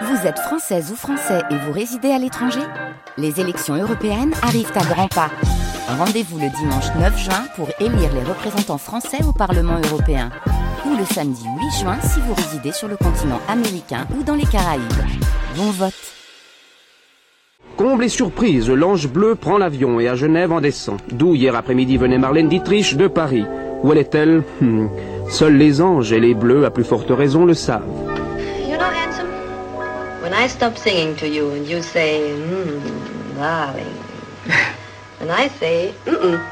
Vous êtes française ou français et vous résidez à l'étranger Les élections européennes arrivent à grands pas. Rendez-vous le dimanche 9 juin pour élire les représentants français au Parlement européen. Ou le samedi 8 juin si vous résidez sur le continent américain ou dans les Caraïbes. Bon vote Comble et surprise, l'Ange Bleu prend l'avion et à Genève en descend. D'où hier après-midi venait Marlène Dietrich de Paris. Où elle est-elle? Hmm. Seuls les anges et les bleus, à plus forte raison, le savent. When I stop singing to you and you say, mm, darling, and I say, mm-mm,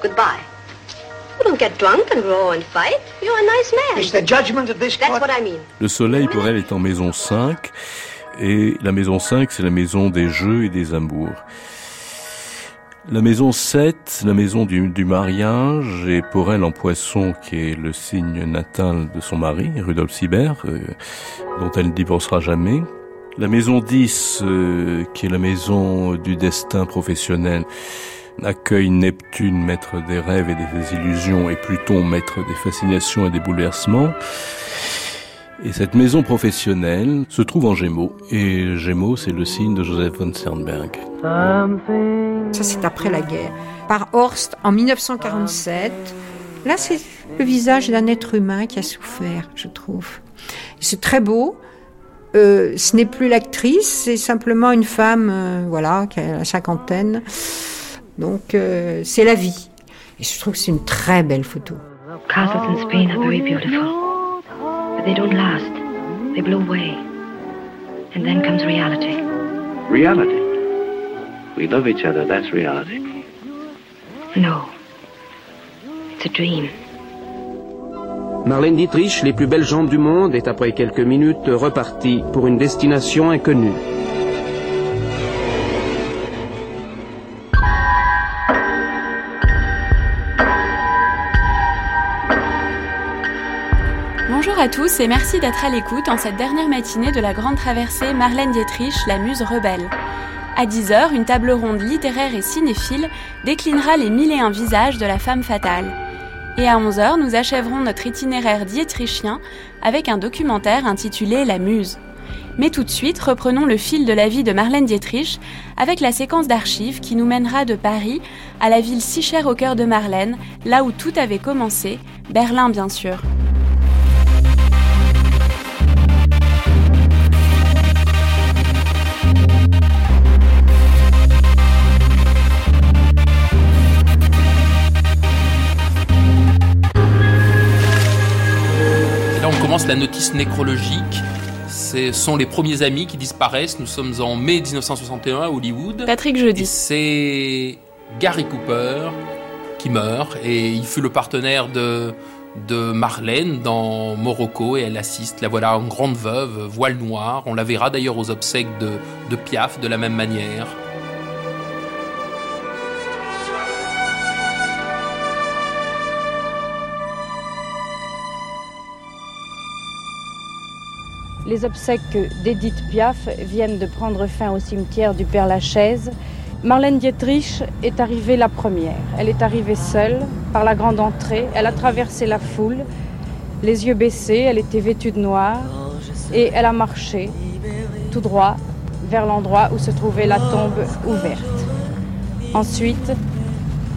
goodbye. You don't get drunk and row and fight. You're a nice man. It's the judgment of this That's court. what I mean. Le soleil pour elle est en maison 5 et la maison 5 c'est la maison des jeux et des amours. La maison 7, la maison du, du mariage, et pour elle en poisson, qui est le signe natal de son mari, Rudolf Sibert, euh, dont elle ne divorcera jamais. La maison 10, euh, qui est la maison du destin professionnel, accueille Neptune, maître des rêves et des illusions, et Pluton, maître des fascinations et des bouleversements. Et cette maison professionnelle se trouve en Gémeaux. Et Gémeaux, c'est le signe de Joseph von Sternberg. Ça, c'est après la guerre. Par Horst en 1947. Là, c'est le visage d'un être humain qui a souffert, je trouve. C'est très beau. Euh, ce n'est plus l'actrice, c'est simplement une femme, euh, voilà, qui a la cinquantaine. Donc, euh, c'est la vie. Et je trouve que c'est une très belle photo. Castles in Spain are very beautiful, but they don't last. They blow away. And then comes reality. Reality? We love each other, that's reality. No. It's a dream. Marlène Dietrich, les plus belles jambes du monde, est après quelques minutes repartie pour une destination inconnue. Bonjour à tous et merci d'être à l'écoute en cette dernière matinée de la grande traversée Marlène Dietrich, la muse rebelle. À 10h, une table ronde littéraire et cinéphile déclinera les mille et un visages de la femme fatale. Et à 11h, nous achèverons notre itinéraire dietrichien avec un documentaire intitulé La Muse. Mais tout de suite, reprenons le fil de la vie de Marlène Dietrich avec la séquence d'archives qui nous mènera de Paris à la ville si chère au cœur de Marlène, là où tout avait commencé, Berlin bien sûr. Commence la notice nécrologique. Ce sont les premiers amis qui disparaissent. Nous sommes en mai 1961 à Hollywood. Patrick Jeudi. c'est Gary Cooper qui meurt. Et il fut le partenaire de, de Marlène dans Morocco. Et elle assiste. La voilà en grande veuve, voile noir. On la verra d'ailleurs aux obsèques de, de Piaf de la même manière. Les obsèques d'Edith Piaf viennent de prendre fin au cimetière du Père-Lachaise. Marlène Dietrich est arrivée la première. Elle est arrivée seule par la grande entrée. Elle a traversé la foule, les yeux baissés. Elle était vêtue de noir et elle a marché tout droit vers l'endroit où se trouvait la tombe ouverte. Ensuite,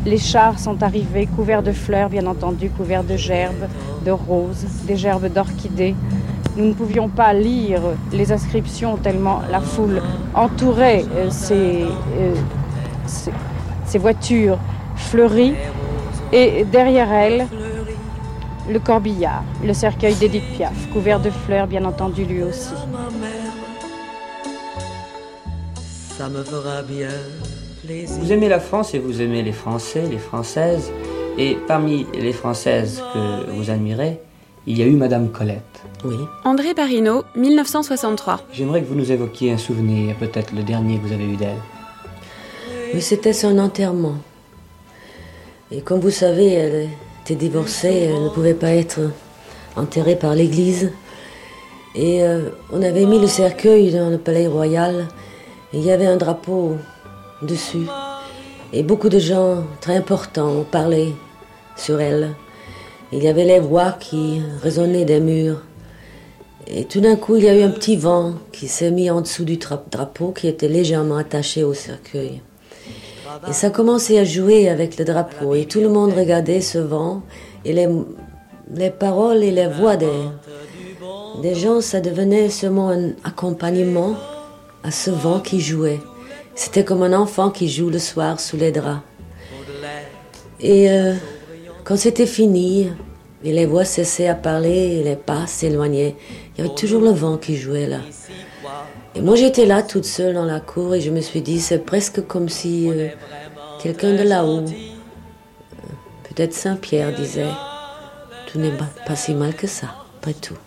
les chars sont arrivés couverts de fleurs, bien entendu, couverts de gerbes, de roses, des gerbes d'orchidées. Nous ne pouvions pas lire les inscriptions tellement la foule entourait euh, ces, euh, ces- ces voitures fleuries. Et derrière elles, le corbillard, le cercueil d'Edith Piaf, couvert de fleurs, bien entendu, lui aussi. Ça me fera bien plaisir. Vous aimez la France et vous aimez les Français, les Françaises. Et parmi les Françaises que vous admirez, il y a eu Madame Colette. Oui. André Parino, 1963. J'aimerais que vous nous évoquiez un souvenir, peut-être le dernier que vous avez eu d'elle. Oui, c'était son enterrement. Et comme vous savez, elle était divorcée, elle ne pouvait pas être enterrée par l'église. Et euh, on avait mis le cercueil dans le palais royal. Et il y avait un drapeau dessus. Et beaucoup de gens très importants ont parlé sur elle. Il y avait les voix qui résonnaient des murs. Et tout d'un coup, il y a eu un petit vent qui s'est mis en dessous du drapeau qui était légèrement attaché au cercueil. Et ça commençait à jouer avec le drapeau et tout le monde regardait ce vent et les, les paroles et les voix des, des gens, ça devenait seulement un accompagnement à ce vent qui jouait. C'était comme un enfant qui joue le soir sous les draps. Et euh, quand c'était fini, et les voix cessaient à parler, et les pas s'éloignaient, il y avait toujours le vent qui jouait là. Et moi j'étais là toute seule dans la cour et je me suis dit, c'est presque comme si euh, quelqu'un de là-haut, euh, peut-être Saint-Pierre disait, tout n'est pas si mal que ça, après tout.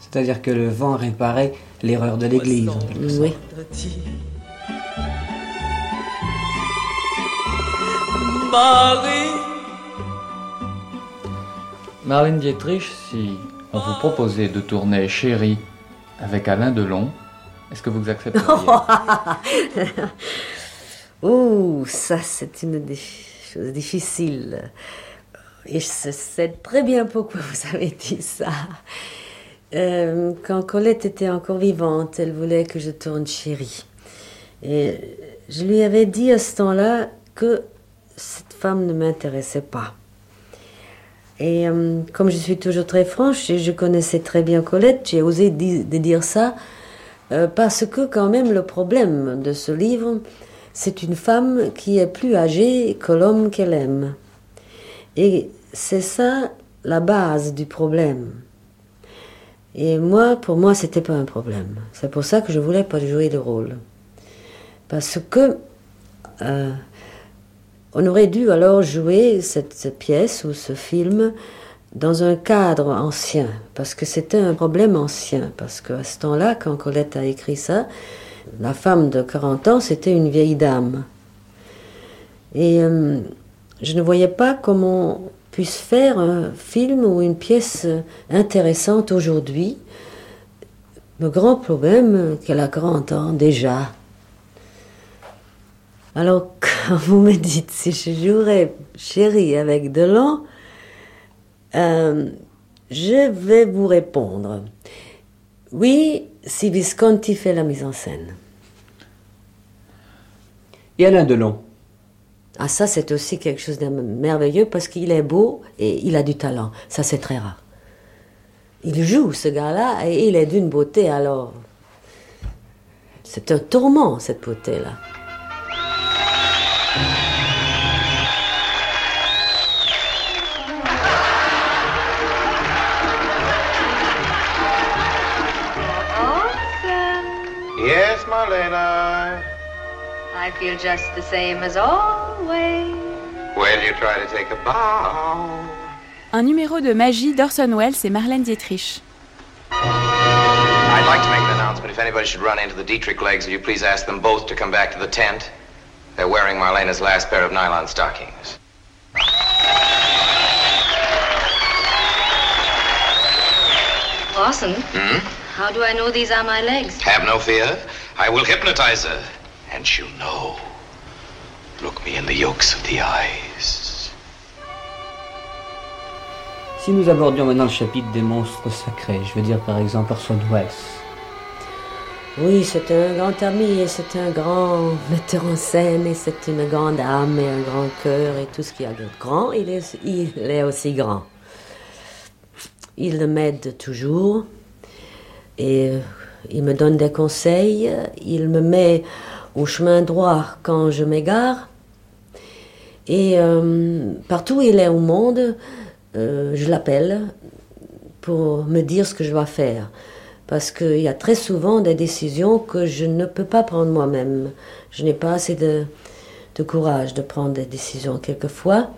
C'est-à-dire que le vent réparait l'erreur de l'Église. Oui. Marie. Marlène Dietrich, si on vous proposait de tourner Chérie avec Alain Delon, est-ce que vous accepteriez Oh, ça c'est une chose difficile. Et je sais très bien pourquoi vous avez dit ça. Euh, quand Colette était encore vivante, elle voulait que je tourne Chérie. Et je lui avais dit à ce temps-là que cette femme ne m'intéressait pas. Et euh, comme je suis toujours très franche et je connaissais très bien Colette, j'ai osé dire ça euh, parce que quand même le problème de ce livre, c'est une femme qui est plus âgée que l'homme qu'elle aime. Et c'est ça la base du problème. Et moi, pour moi, c'était pas un problème. C'est pour ça que je voulais pas jouer le rôle. Parce que euh, on aurait dû alors jouer cette, pièce ou ce film dans un cadre ancien, parce que c'était un problème ancien. Parce qu'à ce temps-là, quand Colette a écrit ça, la femme de 40 ans, c'était une vieille dame. Et euh, je ne voyais pas comment puisse faire un film ou une pièce intéressante aujourd'hui. Le grand problème qu'elle a 40 ans déjà. Alors, quand vous me dites si je jouerais chérie avec Delon, euh, je vais vous répondre. Oui, si Visconti fait la mise en scène. Et Alain Delon ah ça c'est aussi quelque chose de merveilleux parce qu'il est beau et il a du talent. Ça c'est très rare. Il joue ce gars-là et il est d'une beauté alors. C'est un tourment cette beauté-là. Yes, Marlena. I feel just the same as always. Well, you try to take a bow. Un numéro de magie d'Orson Welles et Marlène Dietrich. I'd like to make an announcement. If anybody should run into the Dietrich legs, will you please ask them both to come back to the tent? They're wearing Marlena's last pair of nylon stockings. Orson, Hmm? how do I know these are my legs? Have no fear. I will hypnotize her. And she'll know. Look me in the yolks of the eyes. Si nous abordions maintenant le chapitre des monstres sacrés, je veux dire par exemple Orson Welles. Oui, c'est un grand ami et c'est un grand metteur en scène et c'est une grande âme et un grand cœur et tout ce qu'il y a de grand, il est, il est aussi grand. Il m'aide toujours et euh, il me donne des conseils, il me met au chemin droit quand je m'égare. Et euh, partout où il est au monde, euh, je l'appelle pour me dire ce que je dois faire. Parce qu'il y a très souvent des décisions que je ne peux pas prendre moi-même. Je n'ai pas assez de, de courage de prendre des décisions quelquefois.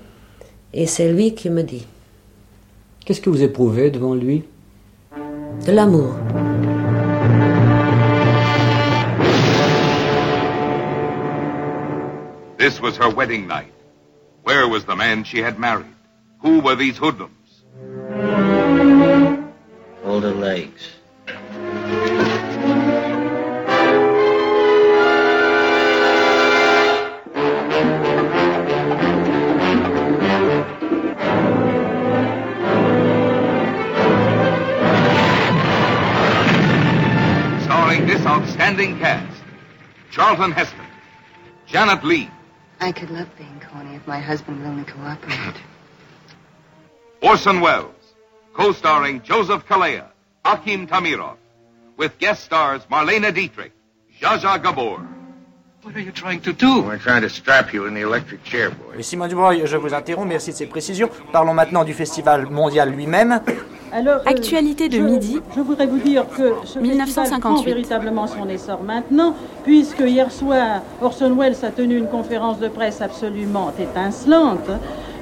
Et c'est lui qui me dit. Qu'est-ce que vous éprouvez devant lui? De l'amour. This was her wedding night. Where was the man she had married? Who were these hoodlums? Hold her legs. this outstanding cast Charlton Heston, Janet Lee, I could love being corny if my husband would only cooperate. Orson Welles, co-starring Joseph Kalea, Akim Tamirov, with guest stars Marlena Dietrich, Zsa Zsa Gabor. What are you trying to do? We're trying to strap you in the electric chair, boy. Oui, Simon Dubreuil, je vous interromps, merci de ces précisions. Parlons maintenant du festival mondial lui-même. Alors, euh, Actualité de je- midi. Je voudrais vous dire que ce 1958. festival prend véritablement son essor maintenant, puisque hier soir, Orson Welles a tenu une conférence de presse absolument étincelante,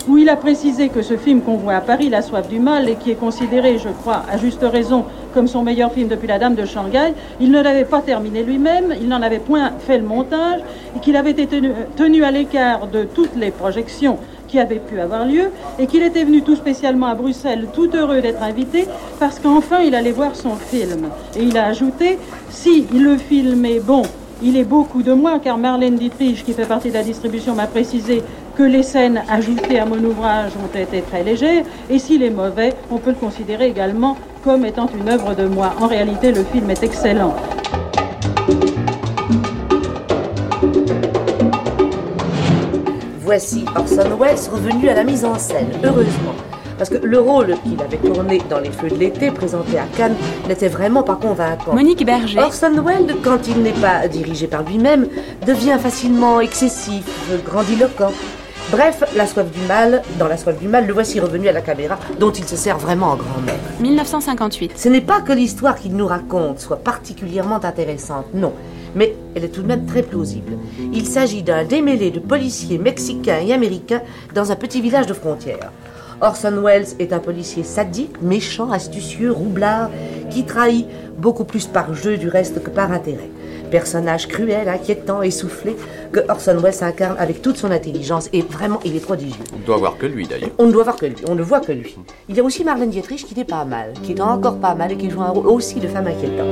où il a précisé que ce film qu'on voit à Paris, La soif du mal, et qui est considéré, je crois, à juste raison, comme son meilleur film depuis La Dame de Shanghai, il ne l'avait pas terminé lui-même, il n'en avait point fait le montage, et qu'il avait été tenu, à l'écart de toutes les projections qui avaient pu avoir lieu, et qu'il était venu tout spécialement à Bruxelles, tout heureux d'être invité, parce qu'enfin il allait voir son film. Et il a ajouté, si le film est bon, il est beaucoup de moi, car Marlène Dietrich, qui fait partie de la distribution, m'a précisé que les scènes ajoutées à mon ouvrage ont été très légères, et s'il est mauvais, on peut le considérer également comme étant une œuvre de moi. En réalité, le film est excellent. Voici Orson Welles revenu à la mise en scène, heureusement. Parce que le rôle qu'il avait tourné dans Les Feux de l'été, présenté à Cannes, n'était vraiment pas convaincant. Monique Berger. Orson Welles, quand il n'est pas dirigé par lui-même, devient facilement excessif, grandiloquent. Bref, La soif du mal, dans La soif du mal, le voici revenu à la caméra, dont il se sert vraiment en grand maître. 1958. Ce n'est pas que l'histoire qu'il nous raconte soit particulièrement intéressante, non, mais elle est tout de même très plausible. Il s'agit d'un démêlé de policiers mexicains et américains dans un petit village de frontières. Orson Welles est un policier sadique, méchant, astucieux, roublard, qui trahit beaucoup plus par jeu du reste que par intérêt. Personnage cruel, inquiétant, essoufflé, que Orson Welles incarne avec toute son intelligence, et vraiment, il est prodigieux. On ne doit voir que lui d'ailleurs. On ne doit voir que lui, on ne voit que lui. Il y a aussi Marlène Dietrich qui n'est pas mal, qui est encore pas mal et qui joue un rôle aussi de femme inquiétante.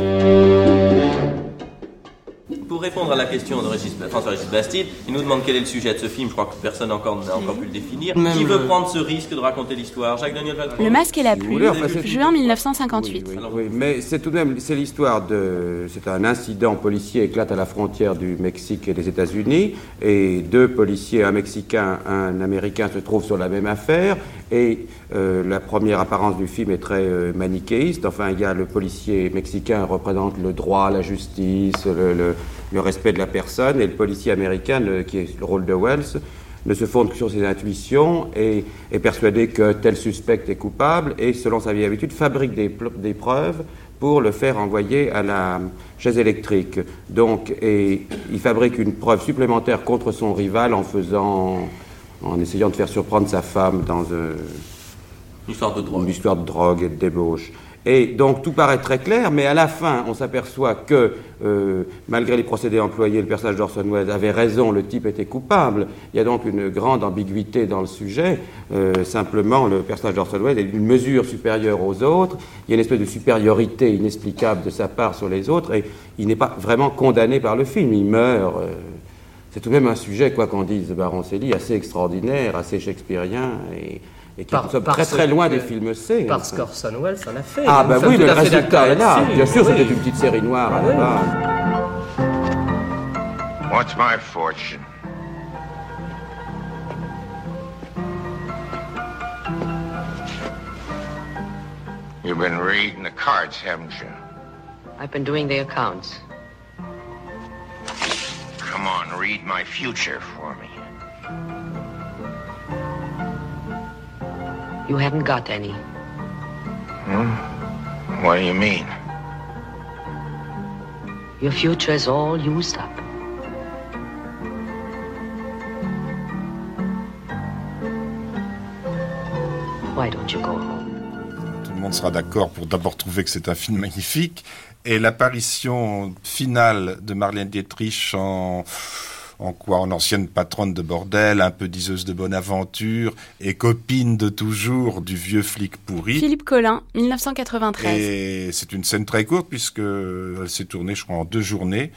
Pour répondre à la question de Régis, François-Régis Bastide, il nous demande quel est le sujet de ce film. Je crois que personne encore n'a encore pu le définir. Même Qui veut le- prendre ce risque de raconter l'histoire? Jacques Daniel Valcon Le masque et la pluie, enfin, juin 1958. Oui, oui, mais c'est tout de même c'est l'histoire de c'est un incident policier éclate à la frontière du Mexique et des États-Unis et deux policiers, un Mexicain, un Américain se trouvent sur la même affaire et euh, la première apparence du film est très euh, manichéiste. Enfin, il y a le policier mexicain représente le droit, la justice, le, le- le respect de la personne et le policier américain le- qui est le rôle de Wells ne se fonde que sur ses intuitions et est persuadé que tel suspect est coupable et, selon sa vieille habitude, fabrique des, preuves pour le faire envoyer à la chaise électrique. Donc, et il fabrique une preuve supplémentaire contre son rival en faisant, en essayant de faire surprendre sa femme dans Une histoire de drogue. une histoire de drogue et de débauche. Et donc tout paraît très clair, mais à la fin, on s'aperçoit que, euh, malgré les procédés employés, le personnage d'Orson Welles avait raison, le type était coupable. Il y a donc une grande ambiguïté dans le sujet. Euh, simplement, le personnage d'Orson Welles est d'une mesure supérieure aux autres. Il y a une espèce de supériorité inexplicable de sa part sur les autres, et il n'est pas vraiment condamné par le film. Il meurt. euh, c'est tout de même un sujet, quoi qu'on dise, Baroncelli, assez extraordinaire, assez shakespearien, et, et qui sommes très parce très loin que- des films C. Parce enfin. qu'Orson Welles en a fait. Ah Nous bah oui, le résultat est là. Bien sûr, Oui. c'était une petite série noire à la Oui. base. What's my fortune? You've been reading the cards, haven't you? I've been doing the accounts. Come on, read my future for me. You haven't got any. Hmm? What do you mean? Your future is all used up. Why don't you go home? Tout le monde sera d'accord pour d'abord trouver que c'est un film magnifique. Et l'apparition finale de Marlène Dietrich en, en quoi En ancienne patronne de bordel, un peu diseuse de bonne aventure et copine de toujours du vieux flic pourri. Philippe Collin, 1993. Et c'est une scène très courte puisque elle s'est tournée, je crois, en deux journées.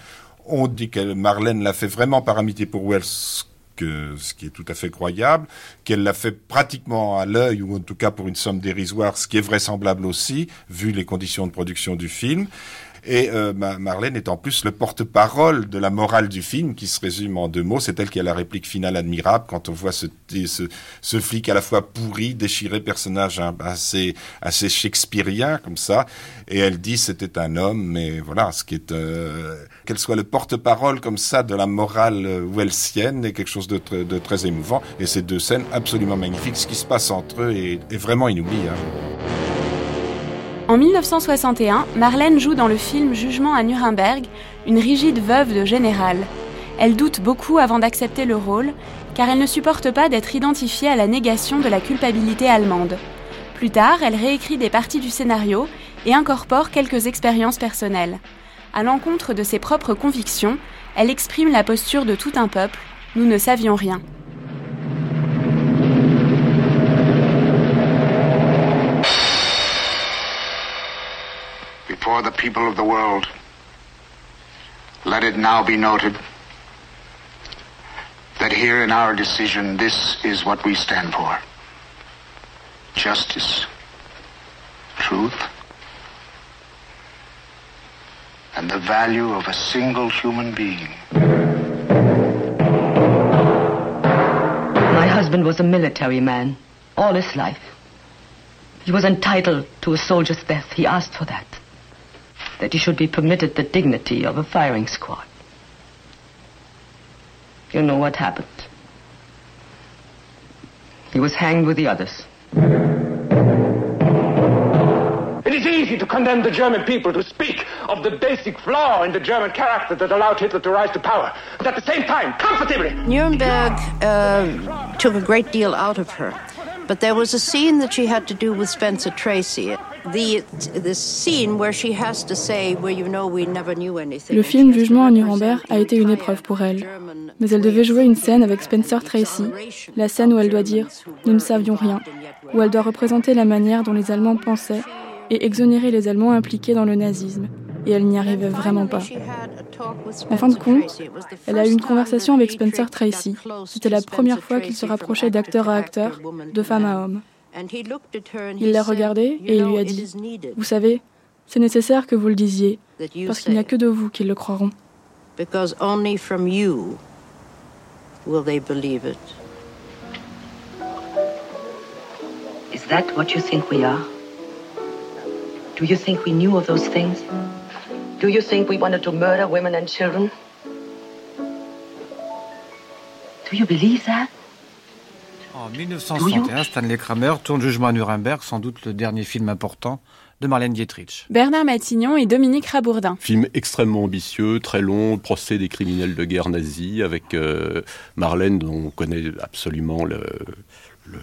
On dit que Marlène l'a fait vraiment par amitié pour Wells, que, ce qui est tout à fait croyable, qu'elle l'a fait pratiquement à l'œil, ou en tout cas pour une somme dérisoire, ce qui est vraisemblable aussi, vu les conditions de production du film. Et euh, Marlène est en plus le porte-parole de la morale du film, qui se résume en deux mots. C'est elle qui a la réplique finale admirable quand on voit ce, ce, ce flic à la fois pourri, déchiré, personnage hein, assez, assez shakespearien comme ça. Et elle dit c'était un homme, mais voilà, ce qui est euh, qu'elle soit le porte-parole comme ça de la morale welsienne est quelque chose de, de très émouvant. Et ces deux scènes absolument magnifiques. Ce qui se passe entre eux est, est vraiment inoubliable. En 1961, Marlène joue dans le film Jugement à Nuremberg, une rigide veuve de général. Elle doute beaucoup avant d'accepter le rôle, car elle ne supporte pas d'être identifiée à la négation de la culpabilité allemande. Plus tard, elle réécrit des parties du scénario et incorpore quelques expériences personnelles. À l'encontre de ses propres convictions, elle exprime la posture de tout un peuple. Nous ne savions rien. Before the people of the world. Let it now be noted that here in our decision, this is what we stand for. Justice, truth, and the value of a single human being. My husband was a military man, all his life. He was entitled to a soldier's death. He asked for that that he should be permitted the dignity of a firing squad. You know what happened. He was hanged with the others. It is easy to condemn the German people to speak of the basic flaw in the German character that allowed Hitler to rise to power. But at the same time, comfortably. Nuremberg uh, took a great deal out of her. But there was a scene that she had to do with Spencer Tracy. Le film Jugement à Nuremberg a été une épreuve pour elle. Mais elle devait jouer une scène avec Spencer Tracy, la scène où elle doit dire Nous ne savions rien, où elle doit représenter la manière dont les Allemands pensaient et exonérer les Allemands impliqués dans le nazisme. Et elle n'y arrivait vraiment pas. En fin de compte, elle a eu une conversation avec Spencer Tracy. C'était la première fois qu'il se rapprochait d'acteur à acteur, de femme à homme. Il l'a regardée et il lui a dit Vous savez, c'est nécessaire que vous le disiez, parce qu'il n'y a que de vous qui le croiront. Because only from you will they believe it. Is that what you think we are? Do you think we knew of those things? Do you think we wanted to murder women and children? Do you believe that? En 1961, Stanley Kramer tourne Jugement à Nuremberg, sans doute le dernier film important de Marlène Dietrich. Bernard Matignon et Dominique Rabourdin. Film extrêmement ambitieux, très long, procès des criminels de guerre nazis, avec euh, Marlène dont on connaît absolument le,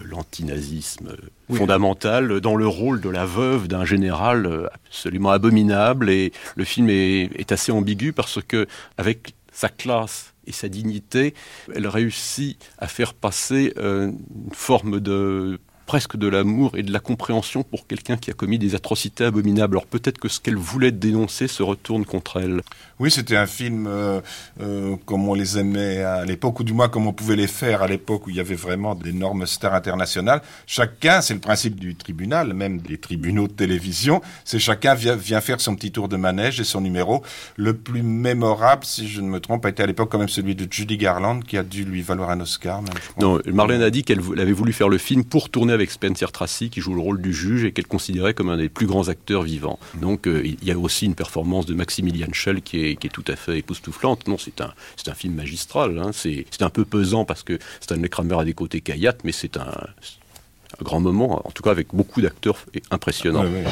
l'antinazisme fondamental dans le rôle de la veuve d'un général absolument abominable et le film est, est, assez ambigu parce que avec sa classe et sa dignité, elle réussit à faire passer euh, une forme de presque de l'amour et de la compréhension pour quelqu'un qui a commis des atrocités abominables. Alors peut-être que ce qu'elle voulait dénoncer se retourne contre elle. Oui, c'était un film euh, euh, comme on les aimait à l'époque, ou du moins comme on pouvait les faire à l'époque où il y avait vraiment d'énormes stars internationales. Chacun, c'est le principe du tribunal, même des tribunaux de télévision, c'est chacun vient, vient faire son petit tour de manège et son numéro. Le plus mémorable, si je ne me trompe, a été à l'époque quand même celui de Judy Garland, qui a dû lui valoir un Oscar. Même, non, Marlène a dit qu'elle avait voulu faire le film pour tourner avec Spencer Tracy, qui joue le rôle du juge et qu'elle considérait comme un des plus grands acteurs vivants. Donc euh, il y a aussi une performance de Maximilian Schell qui est, qui est tout à fait époustouflante. Non, c'est un, c'est un film magistral. Hein. C'est, c'est un peu pesant parce que Stanley Kramer a des côtés caillates, mais c'est un, un grand moment, en tout cas avec beaucoup d'acteurs impressionnants. Ouais, ouais.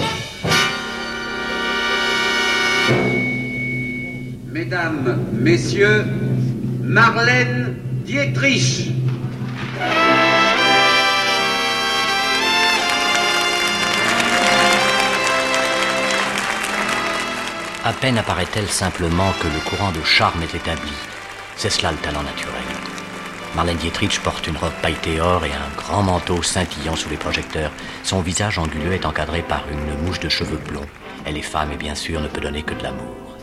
Mesdames, Messieurs, Marlène Dietrich. À peine apparaît-elle simplement que le courant de charme est établi. C'est cela le talent naturel. Marlène Dietrich porte une robe pailletée or et un grand manteau scintillant sous les projecteurs. Son visage anguleux est encadré par une mouche de cheveux blonds. Elle est femme et bien sûr ne peut donner que de l'amour.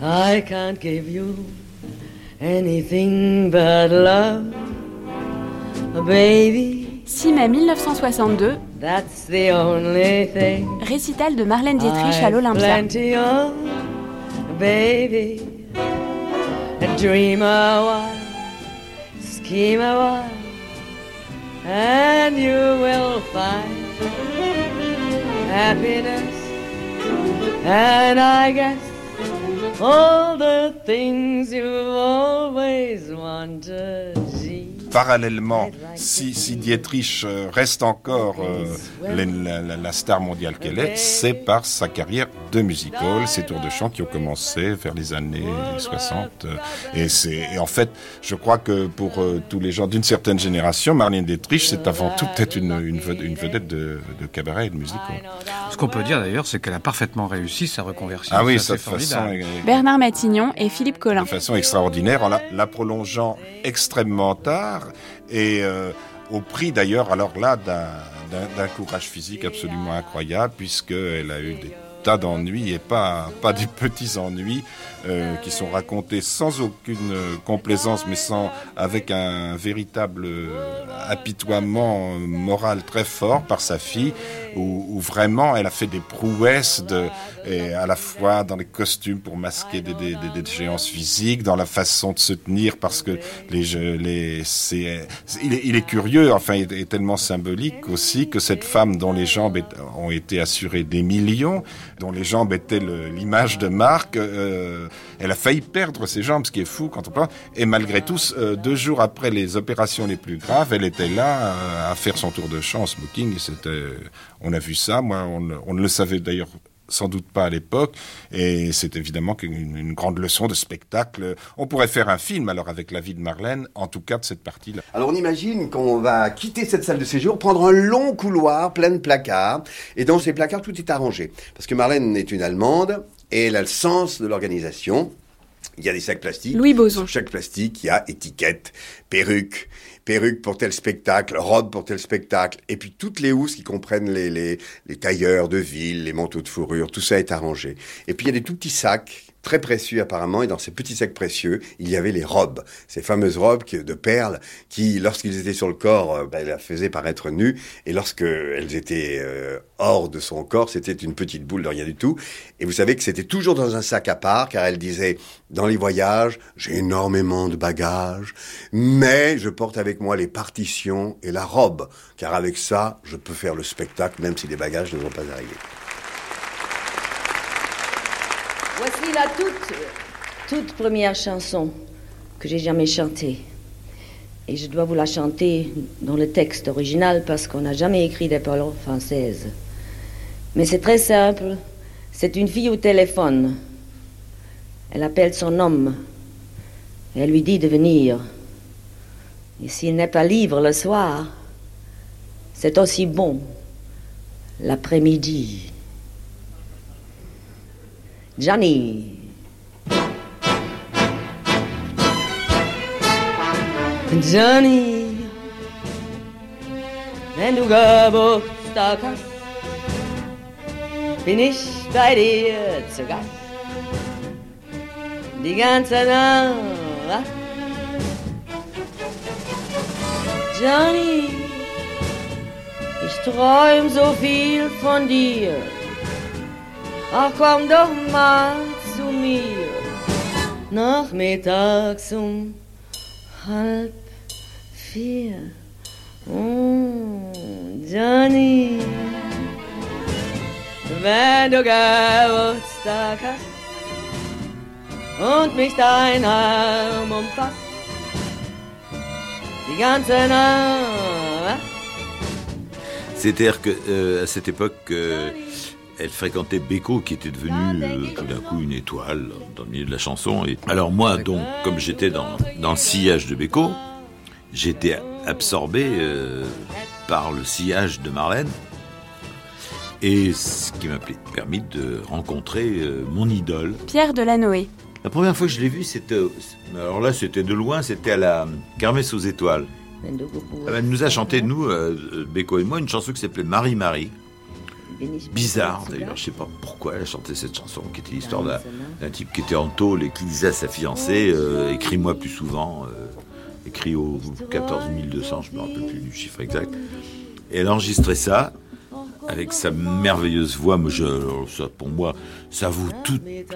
I can't give you anything but love, baby. 6 mai 1962, That's the only thing. Récital de Marlène Dietrich à l'Olympia. Plenty of, baby. Dream a while, scheme a while, and you will find happiness. And I guess all the things you've always wanted. Parallèlement, si, si Dietrich euh, reste encore euh, la, la- la star mondiale qu'elle est, c'est par sa carrière de musical, ses tours de chant qui ont commencé vers les années 60. euh, Et, en fait, je crois que pour euh, tous les gens d'une certaine génération, Marlène Dietrich, c'est avant tout peut-être une, une vedette, une vedette de, de cabaret et de musical. Ce qu'on peut dire d'ailleurs, c'est qu'elle a parfaitement réussi sa reconversion. Ah oui, ça de façon, formidable. Bernard Matignon et Philippe Collin. de façon extraordinaire en la, la prolongeant extrêmement tard et euh, au prix d'ailleurs alors là d'un courage physique absolument incroyable puisqu'elle a eu des tas d'ennuis et pas, pas des petits ennuis euh, qui sont racontés sans aucune complaisance mais sans avec un véritable euh, apitoiement moral très fort par sa fille où, où vraiment elle a fait des prouesses de, et à la fois dans les costumes pour masquer des, des, des, des géances physiques, dans la façon de se tenir parce que les, les c'est- il, est, il est curieux, enfin il est tellement symbolique aussi que cette femme dont les jambes est- ont été assurées des millions, dont les jambes étaient l'image de marque, euh, elle a failli perdre ses jambes, ce qui est fou quand on parle. Et malgré tout, euh, deux jours après les opérations les plus graves, elle était là euh, à faire son tour de chant en smoking. C'était, on a vu ça. Moi, on, ne- on ne le savait d'ailleurs sans doute pas à l'époque. Et c'est évidemment une, une grande leçon de spectacle. On pourrait faire un film alors avec la vie de Marlène, en tout cas de cette partie-là. Alors on imagine qu'on va quitter cette salle de séjour, prendre un long couloir plein de placards, et dans ces placards tout est arrangé. Parce que Marlène est une Allemande, et elle a le sens de l'organisation. Il y a des sacs plastiques. Louis Boson. Sur chaque plastique, il y a étiquette, perruque, perruque pour tel spectacle, robe pour tel spectacle, et puis toutes les housses qui comprennent les, les, les tailleurs de ville, les manteaux de fourrure, tout ça est arrangé. Et puis il y a des tout petits sacs très précieux apparemment, et dans ces petits sacs précieux, il y avait les robes, ces fameuses robes de perles qui, lorsqu'ils étaient sur le corps, euh, elles la faisaient paraître nues, et lorsque elles étaient euh, hors de son corps, c'était une petite boule de rien du tout. Et vous savez que c'était toujours dans un sac à part, car elle disait, dans les voyages, j'ai énormément de bagages, mais je porte avec moi les partitions et la robe, car avec ça, je peux faire le spectacle, même si les bagages ne vont pas arriver. Voici la toute, toute première chanson que j'ai jamais chantée. Et je dois vous la chanter dans le texte original parce qu'on n'a jamais écrit des paroles françaises. Mais c'est très simple. C'est une fille au téléphone. Elle appelle son homme. Et elle lui dit de venir. Et s'il n'est pas libre le soir, c'est aussi bon l'après-midi. Johnny. Johnny, wenn du Geburtstag hast, bin ich bei dir zu Gast. Die ganze Nacht. Johnny, ich träum so viel von dir. Zu mir. Nachmittags um halb vier. Oh, Johnny, wenn du Geburtstag hast und mich dein Arm umfasst, die ganze Nacht. C'est-à-dire que euh, à cette époque, euh, elle fréquentait Beko, qui était devenu euh, tout d'un coup une étoile dans le milieu de la chanson. Et alors moi, donc, comme j'étais dans, dans le sillage de Beko, j'étais absorbé euh, par le sillage de Marlène. Et ce qui m'a permis de rencontrer euh, mon idole. Pierre Delanoë. La première fois que je l'ai vue, c'était. Alors là, c'était de loin, c'était à la Kermesse aux étoiles. Elle nous a chanté, nous, Beko et moi, une chanson qui s'appelait Marie-Marie. Bizarre d'ailleurs, je sais pas pourquoi elle a chanté cette chanson, qui était l'histoire d'un d'un type qui était en tôle et qui disait à sa fiancée euh, Écris-moi plus souvent, euh, écrit au 14 200, je me rappelle plus du chiffre exact. Et elle a enregistré ça, avec sa merveilleuse voix, je, ça, pour moi, ça vaut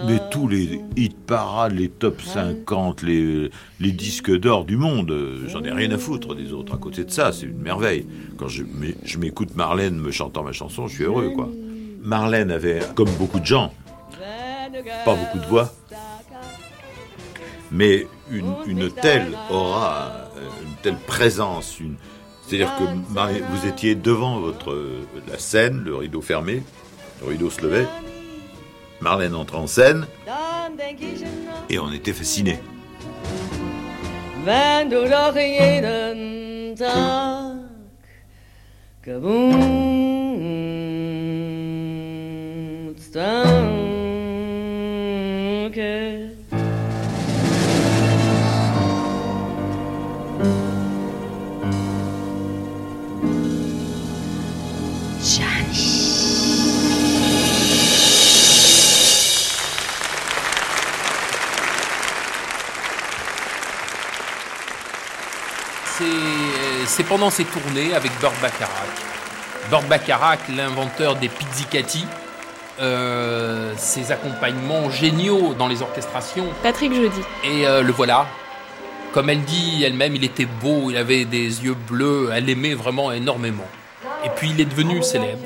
mais tous les hit parades, les top 50, les, disques d'or du monde. J'en ai rien à foutre des autres. À côté de ça, c'est une merveille. Quand je, m'é- je m'écoute Marlène me chantant ma chanson, je suis heureux, quoi. Marlène avait, comme beaucoup de gens, pas beaucoup de voix, mais une, une telle aura, une telle présence, une... c'est-à-dire que Marie- vous étiez devant votre la scène, le rideau fermé, le rideau se levait, Marlène entre en scène. Et on était fascinés. C'est pendant ses tournées avec Burt Bacharach. Burt Bacharach, l'inventeur des pizzicati, euh, ses accompagnements géniaux dans les orchestrations. Patrick Jeudi. Et euh, le voilà. Comme elle dit elle-même, il était beau, il avait des yeux bleus, elle l'aimait vraiment énormément. Et puis il est devenu célèbre.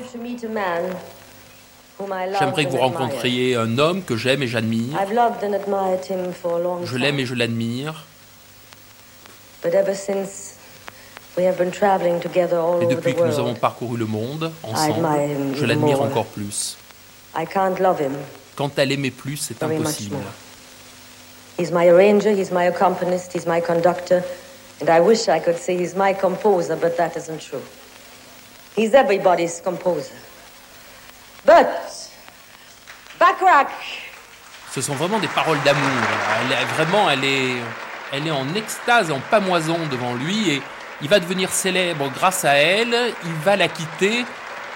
J'aimerais que vous rencontriez un homme que j'aime et j'admire. I've loved and admired him for a long Je time. l'aime et je l'admire. But ever since Et depuis que nous avons parcouru le monde ensemble, je l'admire encore plus. I can't love him. Quand elle aimait plus, c'est impossible. He's my arranger, he's my accompanist, he's my conductor, and I wish I could say he's my composer, but that isn't true. He's everybody's composer. But Bacharach, Ce sont vraiment des paroles d'amour. Elle est vraiment, elle est, elle est en extase, en pamoison devant lui et il va devenir célèbre grâce à elle. Il va la quitter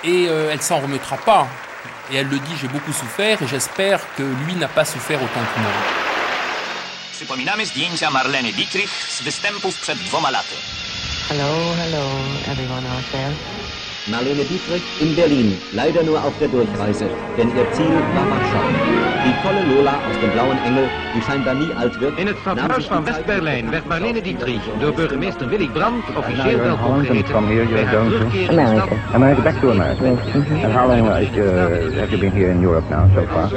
et euh, elle s'en remettra pas. Et elle le dit, j'ai beaucoup souffert et j'espère que lui n'a pas souffert autant que moi. Przypominamy zdjęcia Marleny Dietrich z występów przed dwoma laty. Hello, hello, everyone out there. Marlene Dietrich in Berlin, leider nur auf der Durchreise, denn ihr Ziel war Warschau. Die tolle Lola aus dem Blauen Engel, die scheinbar nie alt wird, In het stadhuis van West-Berlijn werd Marlene Dietrich door burgemeester Willy Brandt officieel welkom geheten stad. America, back to America. And how long uh, have you been here in Europe now so far?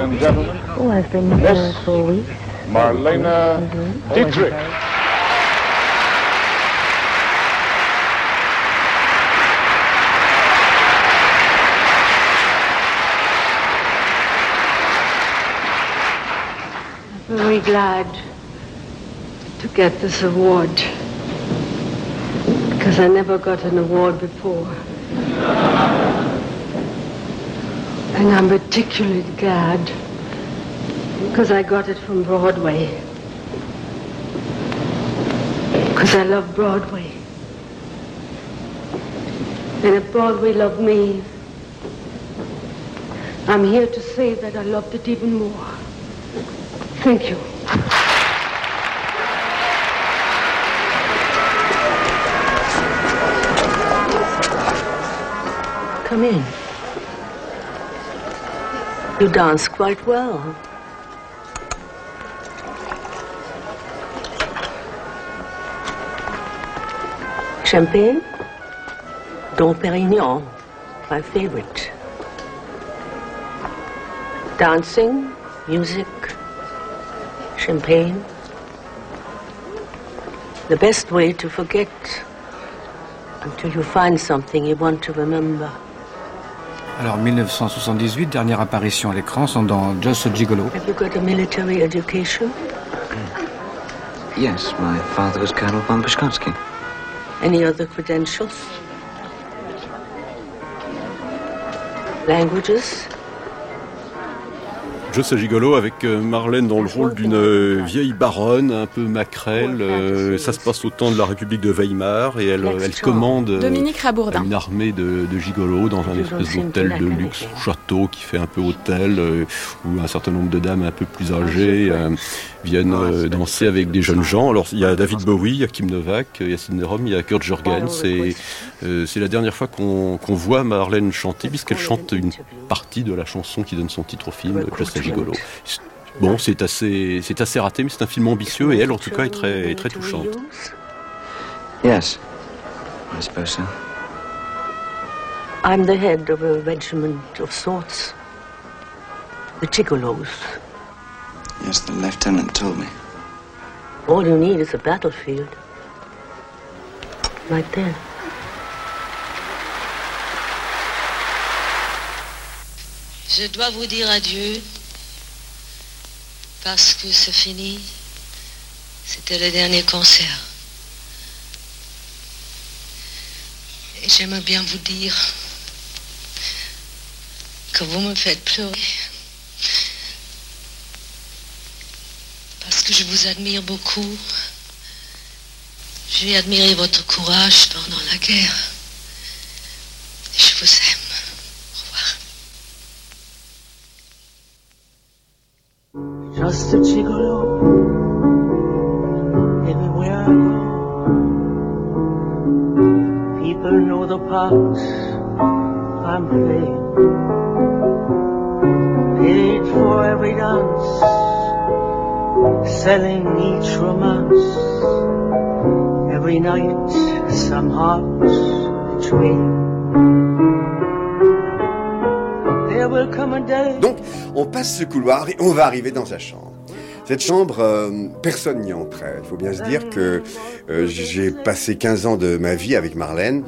Oh, I've been here for a week. Marlene Dietrich. Very glad to get this award because I never got an award before. And I'm particularly glad because I got it from Broadway. Because I love Broadway. And if Broadway loved me, I'm here to say that I loved it even more. Thank you. Come in. You dance quite well. Champagne? Dom Perignon, my favorite. Dancing, music, champagne. The best way to forget until you find something you want to remember. Alors 1978, dernière apparition à l'écran, sont dans Just a Gigolo. Have you got a military education? Yes, my father was Colonel von Pashkovsky. Any other credentials? Languages? Joe Gigolo avec euh, Marlène dans le rôle d'une euh, vieille baronne un peu maquerelle. euh, ça se passe au temps de la République de Weimar et elle, elle commande Dominique Rabourdin. une armée de, de gigolos dans un espèce d'hôtel de luxe, château qui fait un peu hôtel, euh, où un certain nombre de dames un peu plus âgées euh, viennent euh, danser avec des jeunes gens. Alors il y a David Bowie, il y a Kim Novak, il y a Sidney Rom, il y a Kurt Jorgens. Et c'est la dernière fois qu'on voit Marlène chanter, puisqu'elle chante une partie de la chanson qui donne son titre au film, Just Gigolo. Bon, c'est assez, c'est assez raté, mais c'est un film ambitieux et elle, en tout cas, est très, très touchante. Yes, I suppose so. I'm the head of a regiment of sorts. The Chigolos. Yes, the lieutenant told me. All you need is a battlefield. Right there. Je dois vous dire adieu parce que c'est fini. C'était le dernier concert. Et j'aimerais bien vous dire que vous me faites pleurer. Parce que je vous admire beaucoup. J'ai admiré votre courage pendant la guerre. Je vous aime. Just a gigolo. People know the parts I'm playing. For every dance. Selling each romance. Every night some. Donc, on passe ce couloir et on va arriver dans sa chambre. Cette chambre, euh, personne n'y entrait. Il faut bien se dire que euh, j'ai passé 15 ans de ma vie avec Marlène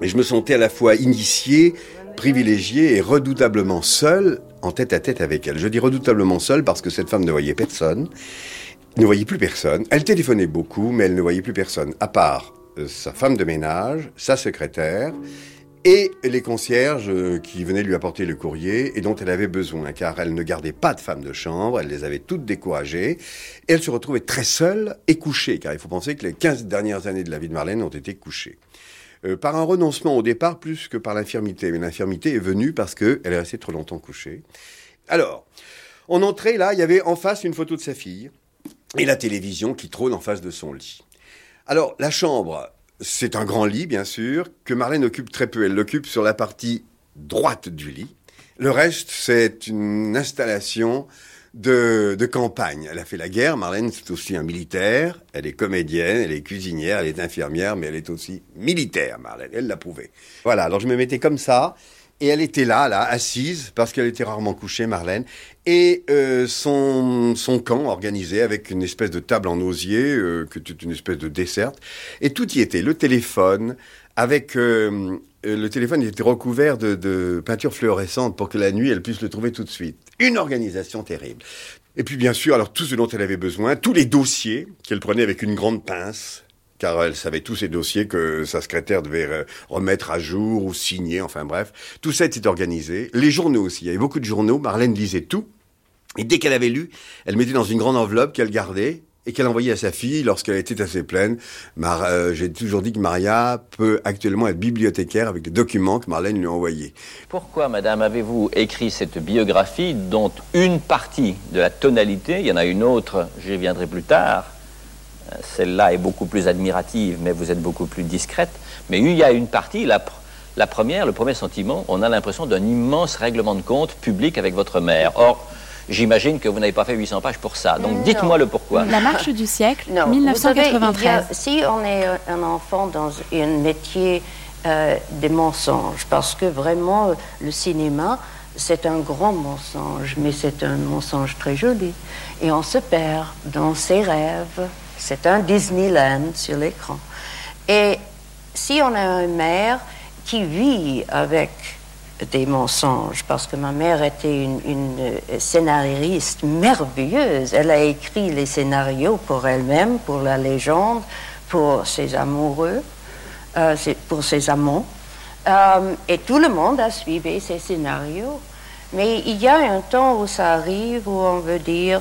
et je me sentais à la fois initié, privilégié et redoutablement seul en tête à tête avec elle. Je dis redoutablement seul parce que cette femme ne voyait personne, ne voyait plus personne. Elle téléphonait beaucoup, mais elle ne voyait plus personne, à part euh, sa femme de ménage, sa secrétaire et les concierges euh, qui venaient lui apporter le courrier et dont elle avait besoin, car elle ne gardait pas de femme de chambre, elle les avait toutes découragées, et elle se retrouvait très seule et couchée, car il faut penser que les 15 dernières années de la vie de Marlène ont été couchées. Euh, par un renoncement au départ plus que par l'infirmité, mais l'infirmité est venue parce qu'elle est restée trop longtemps couchée. Alors, en entrée, là, il y avait en face une photo de sa fille et la télévision qui trône en face de son lit. Alors, la chambre, c'est un grand lit, bien sûr, que Marlène occupe très peu. Elle l'occupe sur la partie droite du lit. Le reste, c'est une installation de, campagne. Elle a fait la guerre. Marlène, c'est aussi un militaire. Elle est comédienne, elle est cuisinière, elle est infirmière, mais elle est aussi militaire, Marlène. Elle l'a prouvé. Voilà, alors je me mettais comme ça. Et elle était là, là, assise, parce qu'elle était rarement couchée, Marlène. Et euh, son, son camp organisé avec une espèce de table en osier, euh, que toute une espèce de desserte. Et tout y était. Le téléphone, avec... Euh, le téléphone était recouvert de, de peinture fluorescente pour que la nuit, elle puisse le trouver tout de suite. Une organisation terrible. Et puis bien sûr, alors tout ce dont elle avait besoin, tous les dossiers qu'elle prenait avec une grande pince, car elle savait tous ces dossiers que sa secrétaire devait remettre à jour ou signer, enfin bref. Tout ça était organisé. Les journaux aussi. Il y avait beaucoup de journaux. Marlène lisait tout. Et dès qu'elle avait lu, elle mettait dans une grande enveloppe qu'elle gardait et qu'elle envoyait à sa fille lorsqu'elle était assez pleine. Euh, J'ai toujours dit que Maria peut actuellement être bibliothécaire avec les documents que Marlène lui a envoyés. Pourquoi, madame, avez-vous écrit cette biographie dont une partie de la tonalité, il y en a une autre, j'y viendrai plus tard, celle-là est beaucoup plus admirative, mais vous êtes beaucoup plus discrète. Mais il y a une partie, la, la première, le premier sentiment, on a l'impression d'un immense règlement de compte public avec votre mère. Or, J'imagine que vous n'avez pas fait 800 pages pour ça. Donc dites-moi le pourquoi. La marche du siècle, 1993. si on est un enfant dans un métier euh, des mensonges, parce que vraiment, le cinéma, c'est un grand mensonge, mais c'est un mensonge très joli. Et on se perd dans ses rêves, c'est un Disneyland sur l'écran. Et si on a une mère qui vit avec des mensonges, parce que ma mère était une, scénariste merveilleuse. Elle a écrit les scénarios pour elle-même, pour la légende, pour ses amoureux, euh, pour ses amants. Euh, et tout le monde a suivi ces scénarios. Mais il y a un temps où ça arrive où on veut dire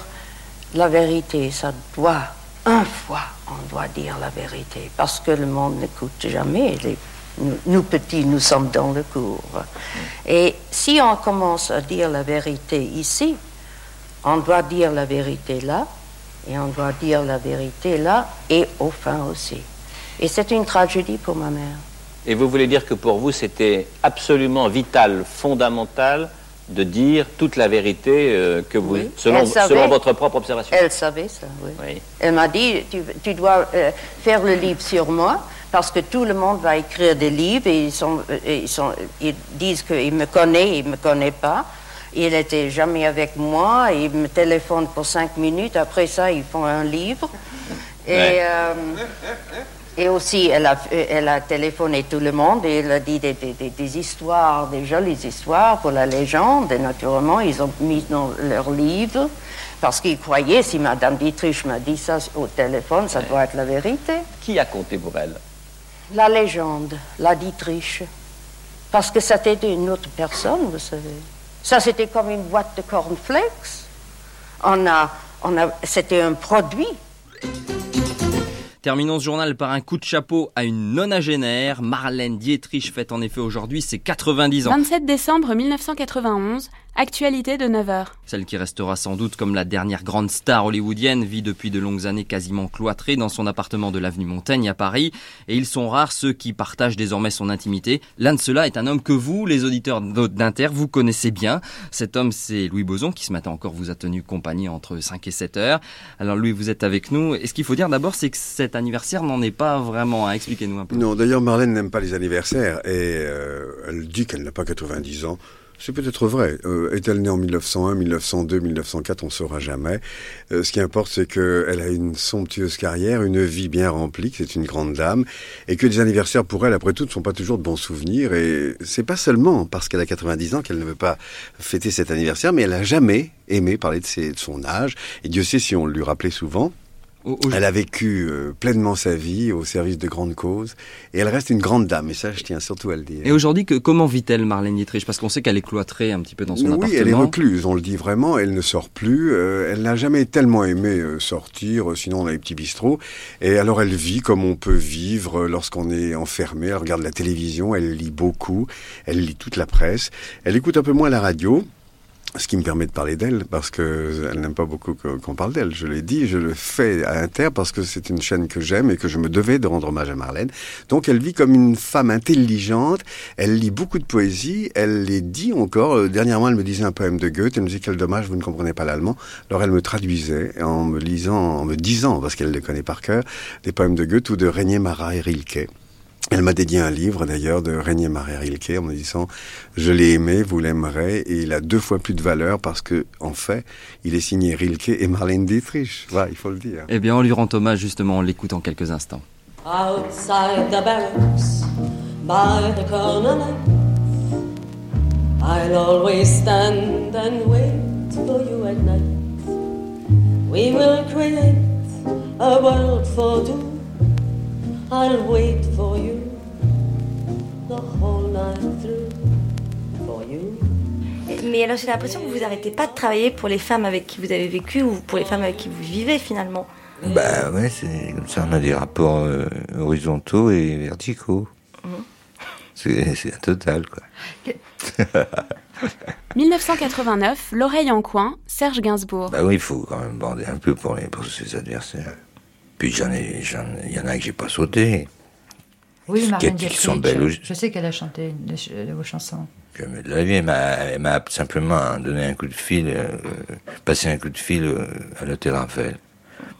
la vérité, ça doit un fois, on doit dire la vérité, parce que le monde n'écoute jamais les Nous, nous, petits, nous sommes dans le cours. Et si on commence à dire la vérité ici, on doit dire la vérité là, et on doit dire la vérité là, et au fin aussi. Et c'est une tragédie pour ma mère. Et vous voulez dire que pour vous, c'était absolument vital, fondamental de dire toute la vérité euh, que vous, Oui. selon, savait- selon votre propre observation. Elle savait ça, oui. Oui. Elle m'a dit, tu, tu dois euh, faire le livre sur moi, parce que tout le monde va écrire des livres, et ils, sont, ils, sont, ils disent qu'ils me connaissent, ils ne me connaissent pas. Il n'était jamais avec moi, ils me téléphonent pour cinq minutes, après ça, ils font un livre. Et, Ouais. euh, et aussi, elle a, elle a téléphoné tout le monde et elle a dit des, des- des- des histoires, des jolies histoires pour la légende. Et naturellement, ils ont mis dans leur livre parce qu'ils croyaient, si Madame Dietrich m'a dit ça au téléphone, ça doit être la vérité. Qui a compté pour elle? La légende, la Dietrich. Parce que c'était une autre personne, vous savez. Ça, c'était comme une boîte de cornflakes. On a, on a, c'était un produit. Terminons ce journal par un coup de chapeau à une nonagénaire. Marlène Dietrich fête en effet aujourd'hui ses 90 ans. 27 décembre 1991, actualité de 9h. Celle qui restera sans doute comme la dernière grande star hollywoodienne vit depuis de longues années quasiment cloîtrée dans son appartement de l'avenue Montaigne à Paris. Et ils sont rares ceux qui partagent désormais son intimité. L'un de ceux-là est un homme que vous, les auditeurs d'Inter, vous connaissez bien. Cet homme, c'est Louis Boson qui ce matin encore vous a tenu compagnie entre 5 et 7 heures. Alors Louis, vous êtes avec nous. Et ce qu'il faut dire d'abord, c'est que cet anniversaire n'en est pas vraiment. hein. Expliquez-nous un peu. Non, d'ailleurs, Marlène n'aime pas les anniversaires et euh, elle dit qu'elle n'a pas 90 ans. C'est peut-être vrai. Euh, Est-elle née en 1901, 1902, 1904 On ne saura jamais. Euh, ce qui importe, c'est qu'elle a une somptueuse carrière, une vie bien remplie, que c'est une grande dame, et que les anniversaires pour elle, après tout, ne sont pas toujours de bons souvenirs. Et c'est pas seulement parce qu'elle a 90 ans qu'elle ne veut pas fêter cet anniversaire, mais elle a jamais aimé parler de, ses- de son âge. Et Dieu sait si on lui rappelait souvent. Elle a vécu euh, pleinement sa vie au service de grandes causes et elle reste une grande dame et ça je tiens surtout à le dire. Et aujourd'hui, que, comment vit-elle Marlène Dietrich? Parce qu'on sait qu'elle est cloîtrée un petit peu dans son oui, appartement. elle est recluse, on le dit vraiment, elle ne sort plus, euh, elle n'a jamais tellement aimé euh, sortir, sinon on a les petits bistrots, et alors elle vit comme on peut vivre lorsqu'on est enfermé, elle regarde la télévision, elle lit beaucoup, elle lit toute la presse, elle écoute un peu moins la radio, ce qui me permet de parler d'elle, parce que elle n'aime pas beaucoup qu'on parle d'elle. Je l'ai dit, je le fais à Inter parce que c'est une chaîne que j'aime et que je me devais de rendre hommage à Marlène. Donc elle vit comme une femme intelligente, elle lit beaucoup de poésie, elle les dit encore. Euh, dernièrement, elle me disait un poème de Goethe, elle me disait quel dommage, vous ne comprenez pas l'allemand. Alors elle me traduisait en me lisant, en me disant, parce qu'elle les connaît par cœur, des poèmes de Goethe ou de Régnier Marat et Rilke. Elle m'a dédié un livre d'ailleurs de Régnier Marais Rilke en me disant je l'ai aimé, vous l'aimerez et il a deux fois plus de valeur parce que en fait il est signé Rilke et Marlène Dietrich. Voilà, il faut le dire. Eh bien, on lui rend hommage justement, on l'écoute en quelques instants. Outside the barracks, by the corner light, I'll always stand and wait for you at night. We will create a world for two. I'll wait for you the whole night through. For you. Mais alors j'ai l'impression que vous arrêtez pas de travailler pour les femmes avec qui vous avez vécu ou pour les femmes avec qui vous vivez finalement. Bah ouais, c'est comme ça, on a des rapports euh, horizontaux et verticaux. Mhm. C'est un total, quoi. 1989, L'oreille en coin, Serge Gainsbourg. Bah oui, il faut quand même bander un peu pour, les, pour ses adversaires. Puis j'en ai, j'en- il y en a que j'ai pas sauté. Oui, Qui- Marlène qui sont belles aussi. Je sais qu'elle a chanté de, de vos chansons. Jamais de la vie, elle m'a, simplement donné un coup de fil, euh, passé un coup de fil euh, à l'hôtel Raphaël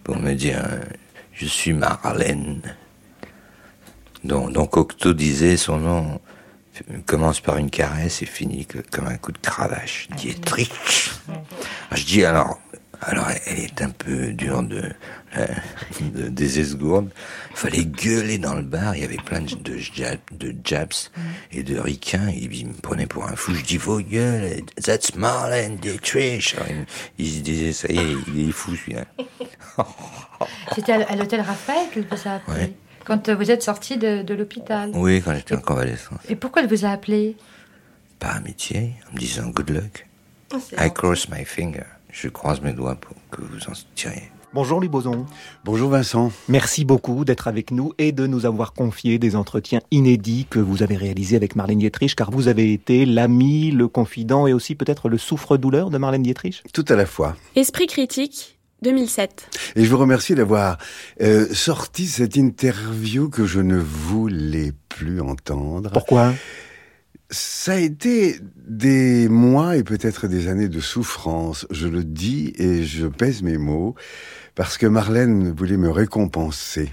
pour me dire euh, je suis Marlène. Donc, donc Cocteau disait son nom euh, commence par une caresse et finit que- comme un coup de cravache. Dietrich. Ah, Je dis alors, alors elle est un peu dure de, euh, de- des esgourdes. Il fallait gueuler dans le bar. Il y avait plein de, de, jab- de japs et de ricains. Il, il me prenait pour un fou. Je dis vos gueules, that's Marlène Dietrich. Alors, il, il se disait ça y est, il est fou celui-là. C'était à, l'hôtel Raphaël qu'elle vous a appelé. Ouais. Quand vous êtes sorti de, de l'hôpital. Oui, quand j'étais en convalescence. Et pourquoi elle vous a appelé? Par amitié, en me disant good luck. C'est I cross my finger. Je croise mes doigts pour que vous en tiriez. Bonjour Louis Boson. Bonjour Vincent. Merci beaucoup d'être avec nous et de nous avoir confié des entretiens inédits que vous avez réalisés avec Marlène Dietrich, car vous avez été l'ami, le confident et aussi peut-être le souffre-douleur de Marlène Dietrich. Tout à la fois. Esprit critique, 2007. Et je vous remercie d'avoir euh, sorti cette interview que je ne voulais plus entendre. Pourquoi? Ça a été des mois et peut-être des années de souffrance, je le dis et je pèse mes mots, parce que Marlène voulait me récompenser.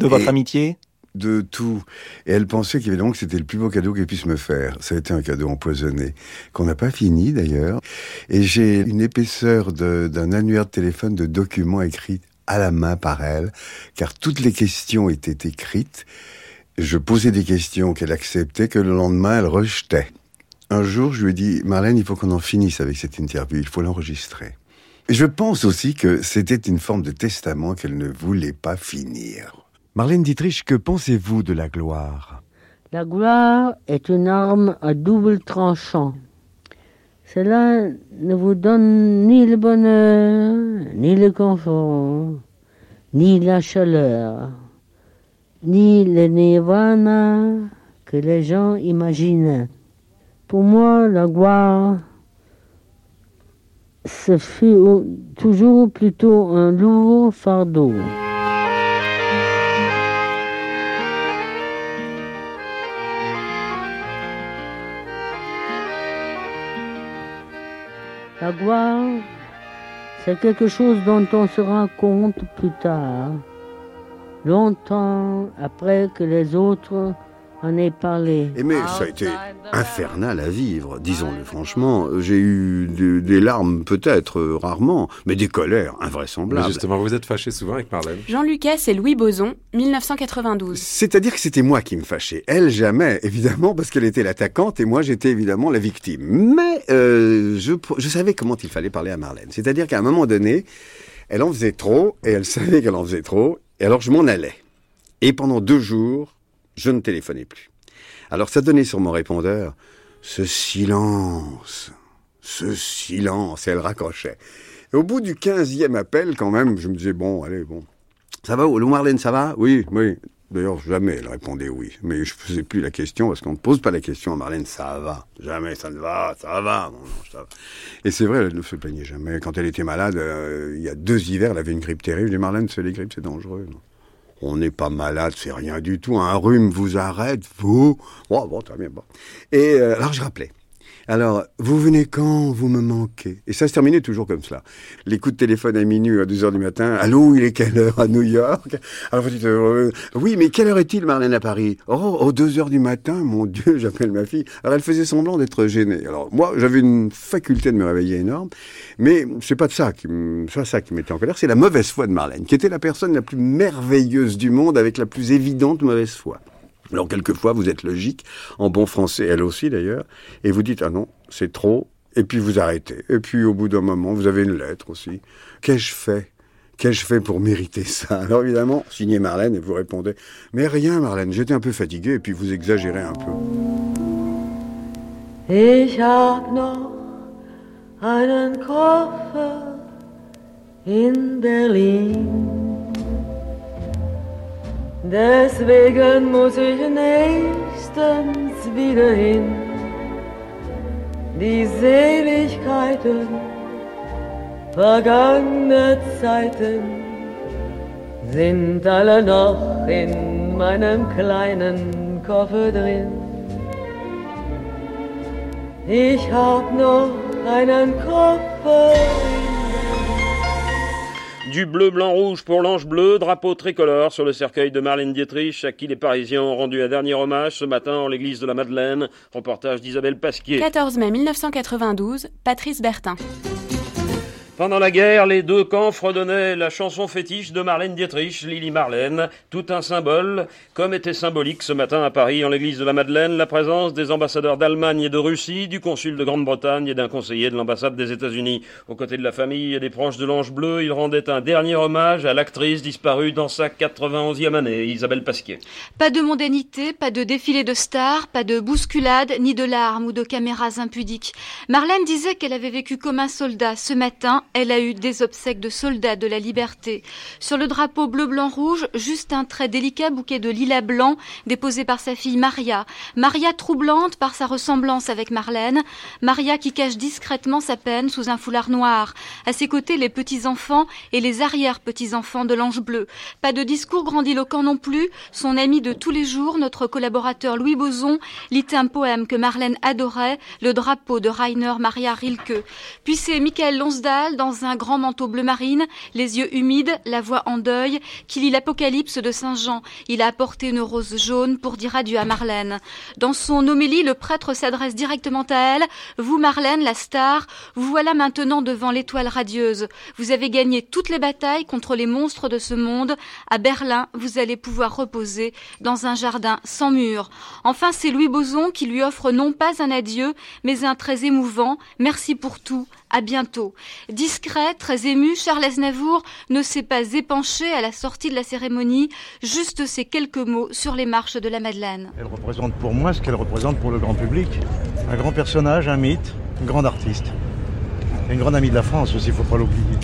De votre amitié? de tout. Et elle pensait qu'évidemment que c'était le plus beau cadeau qu'elle puisse me faire. Ça a été un cadeau empoisonné, qu'on n'a pas fini d'ailleurs. Et j'ai une épaisseur d'un annuaire de téléphone de documents écrits à la main par elle, car toutes les questions étaient écrites je posais des questions qu'elle acceptait, que le lendemain elle rejetait. Un jour, je lui ai dit, Marlène, il faut qu'on en finisse avec cette interview, il faut l'enregistrer. Je pense aussi que c'était une forme de testament qu'elle ne voulait pas finir. Marlène Dietrich, que pensez-vous de la gloire? La gloire est une arme à double tranchant. Cela ne vous donne ni le bonheur, ni le confort, ni la chaleur ni le nirvana que les gens imaginent. Pour moi, la gloire, ce fut toujours plutôt un lourd fardeau. La gloire, c'est quelque chose dont on se rend compte plus tard longtemps après que les autres en aient parlé. Et mais ça a été infernal à vivre, disons-le franchement. J'ai eu des, larmes peut-être, euh, rarement, mais des colères invraisemblables. Mais justement, vous êtes fâché souvent avec Marlène. Jean Lucas et Louis Boson, 1992. C'est-à-dire que c'était moi qui me fâchais. Elle, jamais, évidemment, parce qu'elle était l'attaquante et moi, j'étais évidemment la victime. Mais euh, je, je savais comment il fallait parler à Marlène. C'est-à-dire qu'à un moment donné, elle en faisait trop et elle savait qu'elle en faisait trop et alors je m'en allais. Et pendant deux jours, je ne téléphonais plus. Alors ça donnait sur mon répondeur ce silence, ce silence, et elle raccrochait. Et au bout du quinzième appel, quand même, je me disais, bon, allez, bon. Ça va, Lou Marlène, ça va? Oui, oui. D'ailleurs, jamais elle répondait oui. Mais je ne faisais plus la question parce qu'on ne pose pas la question à Marlène, ça va. Jamais, ça ne va, ça va. ça va. Et c'est vrai, elle ne se plaignait jamais. Quand elle était malade, euh, il y a deux hivers, elle avait une grippe terrible. Je dis, Marlène, c'est les grippes, c'est dangereux. On n'est pas malade, c'est rien du tout. Un rhume vous arrête, vous. Bon, bon, très bien. Et euh, alors, je rappelais. Alors, vous venez quand vous me manquez? Et ça se terminait toujours comme cela. Les coups de téléphone à minuit, à 2 heures du matin. Allô, il est quelle heure à New York? Alors vous dites, euh, oui, mais quelle heure est-il, Marlène, à Paris? Oh, aux 2 heures du matin, mon Dieu, j'appelle ma fille. Alors elle faisait semblant d'être gênée. Alors moi, j'avais une faculté de me réveiller énorme, mais c'est pas de ça qui, ça, ça qui m'était en colère, c'est la mauvaise foi de Marlène, qui était la personne la plus merveilleuse du monde avec la plus évidente mauvaise foi. Alors quelquefois, vous êtes logique, en bon français, elle aussi d'ailleurs, et vous dites, ah non, c'est trop, et puis vous arrêtez. Et puis au bout d'un moment, vous avez une lettre aussi. Qu'ai-je fait? Qu'ai-je fait pour mériter ça? Alors évidemment, signé Marlène, et vous répondez, mais rien Marlène, j'étais un peu fatigué, et puis vous exagérez un peu. Ich noch einen Koffer in Berlin. Deswegen muss ich nächstens wieder hin. Die Seligkeiten vergangener Zeiten sind alle noch in meinem kleinen Koffer drin. Ich hab noch einen Koffer Du bleu, blanc, rouge pour l'ange bleu, drapeau tricolore sur le cercueil de Marlène Dietrich, à qui les Parisiens ont rendu un dernier hommage ce matin en l'église de la Madeleine. Reportage d'Isabelle Pasquier. 14 mai 1992, Patrice Bertin. Pendant la guerre, les deux camps fredonnaient la chanson fétiche de Marlène Dietrich, Lily Marlène, tout un symbole, comme était symbolique ce matin à Paris, en l'église de la Madeleine, la présence des ambassadeurs d'Allemagne et de Russie, du consul de Grande-Bretagne et d'un conseiller de l'ambassade des États-Unis. Aux côtés de la famille et des proches de l'Ange Bleu, il rendait un dernier hommage à l'actrice disparue dans sa 91e année, Isabelle Pasquier. Pas de mondanité, pas de défilé de stars, pas de bousculade, ni de larmes ou de caméras impudiques. Marlène disait qu'elle avait vécu comme un soldat ce matin elle a eu des obsèques de soldats de la liberté. Sur le drapeau bleu-blanc-rouge, juste un très délicat bouquet de lilas blanc déposé par sa fille Maria. Maria troublante par sa ressemblance avec Marlène. Maria qui cache discrètement sa peine sous un foulard noir. À ses côtés, les petits-enfants et les arrière-petits-enfants de l'Ange bleu. Pas de discours grandiloquent non plus. Son ami de tous les jours, notre collaborateur Louis Boson, lit un poème que Marlène adorait, le drapeau de Rainer Maria Rilke. Puis c'est Michael Lonsdal dans un grand manteau bleu marine, les yeux humides, la voix en deuil, qui lit l'Apocalypse de Saint Jean. Il a apporté une rose jaune pour dire adieu à Marlène. Dans son homélie, le prêtre s'adresse directement à elle. Vous, Marlène, la star, vous voilà maintenant devant l'étoile radieuse. Vous avez gagné toutes les batailles contre les monstres de ce monde. À Berlin, vous allez pouvoir reposer dans un jardin sans mur. Enfin, c'est Louis Boson qui lui offre non pas un adieu, mais un très émouvant merci pour tout, à bientôt. Discret, très ému, Charles Aznavour ne s'est pas épanché à la sortie de la cérémonie, juste ces quelques mots sur les marches de la Madeleine. Elle représente pour moi ce qu'elle représente pour le grand public. Un grand personnage, un mythe, une grande artiste. Et une grande amie de la France aussi, il ne faut pas l'oublier.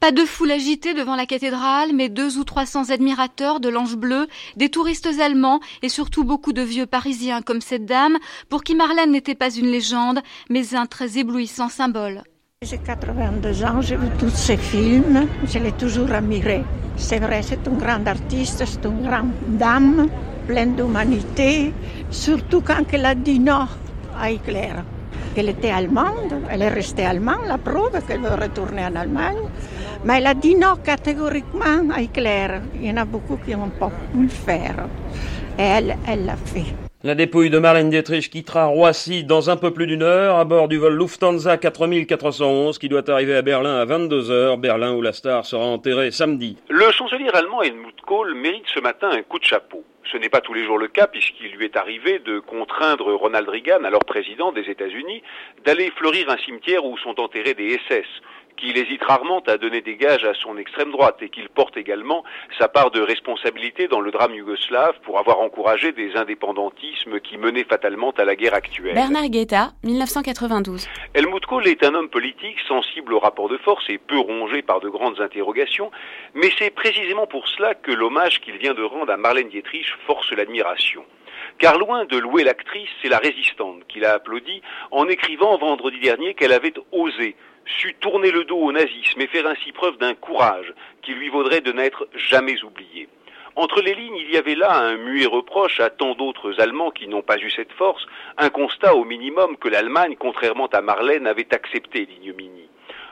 Pas de foule agitée devant la cathédrale, mais deux ou trois cents admirateurs de l'Ange bleu, des touristes allemands et surtout beaucoup de vieux parisiens comme cette dame, pour qui Marlène n'était pas une légende, mais un très éblouissant symbole. J'ai 82 ans, j'ai vu tous ces films, je l'ai toujours admiré. C'est vrai, c'est une grande artiste, c'est une grande dame, pleine d'humanité, surtout quand elle a dit non à Hitler. Elle était allemande, elle est restée allemande, la preuve qu'elle veut retourner en Allemagne. Mais elle a dit non catégoriquement à Hitler. Il y en a beaucoup qui n'ont pas pu le faire. Et elle, elle l'a fait. La dépouille de Marlène Dietrich quittera Roissy dans un peu plus d'une heure à bord du vol Lufthansa 4411 qui doit arriver à Berlin à 22h, Berlin où la star sera enterrée samedi. Le chancelier allemand Helmut Kohl mérite ce matin un coup de chapeau. Ce n'est pas tous les jours le cas puisqu'il lui est arrivé de contraindre Ronald Reagan, alors président des États-Unis, d'aller fleurir un cimetière où sont enterrés des SS qu'il hésite rarement à donner des gages à son extrême droite et qu'il porte également sa part de responsabilité dans le drame yougoslave pour avoir encouragé des indépendantismes qui menaient fatalement à la guerre actuelle. Bernard Guetta, 1992. Helmut Kohl est un homme politique sensible au rapport de force et peu rongé par de grandes interrogations, mais c'est précisément pour cela que l'hommage qu'il vient de rendre à Marlène Dietrich force l'admiration. Car loin de louer l'actrice, c'est la résistante qui l'a applaudi en écrivant vendredi dernier qu'elle avait osé sut tourner le dos au nazisme et faire ainsi preuve d'un courage qui lui vaudrait de n'être jamais oublié. Entre les lignes, il y avait là un muet reproche à tant d'autres Allemands qui n'ont pas eu cette force, un constat au minimum que l'Allemagne, contrairement à Marlène, avait accepté l'ignominie.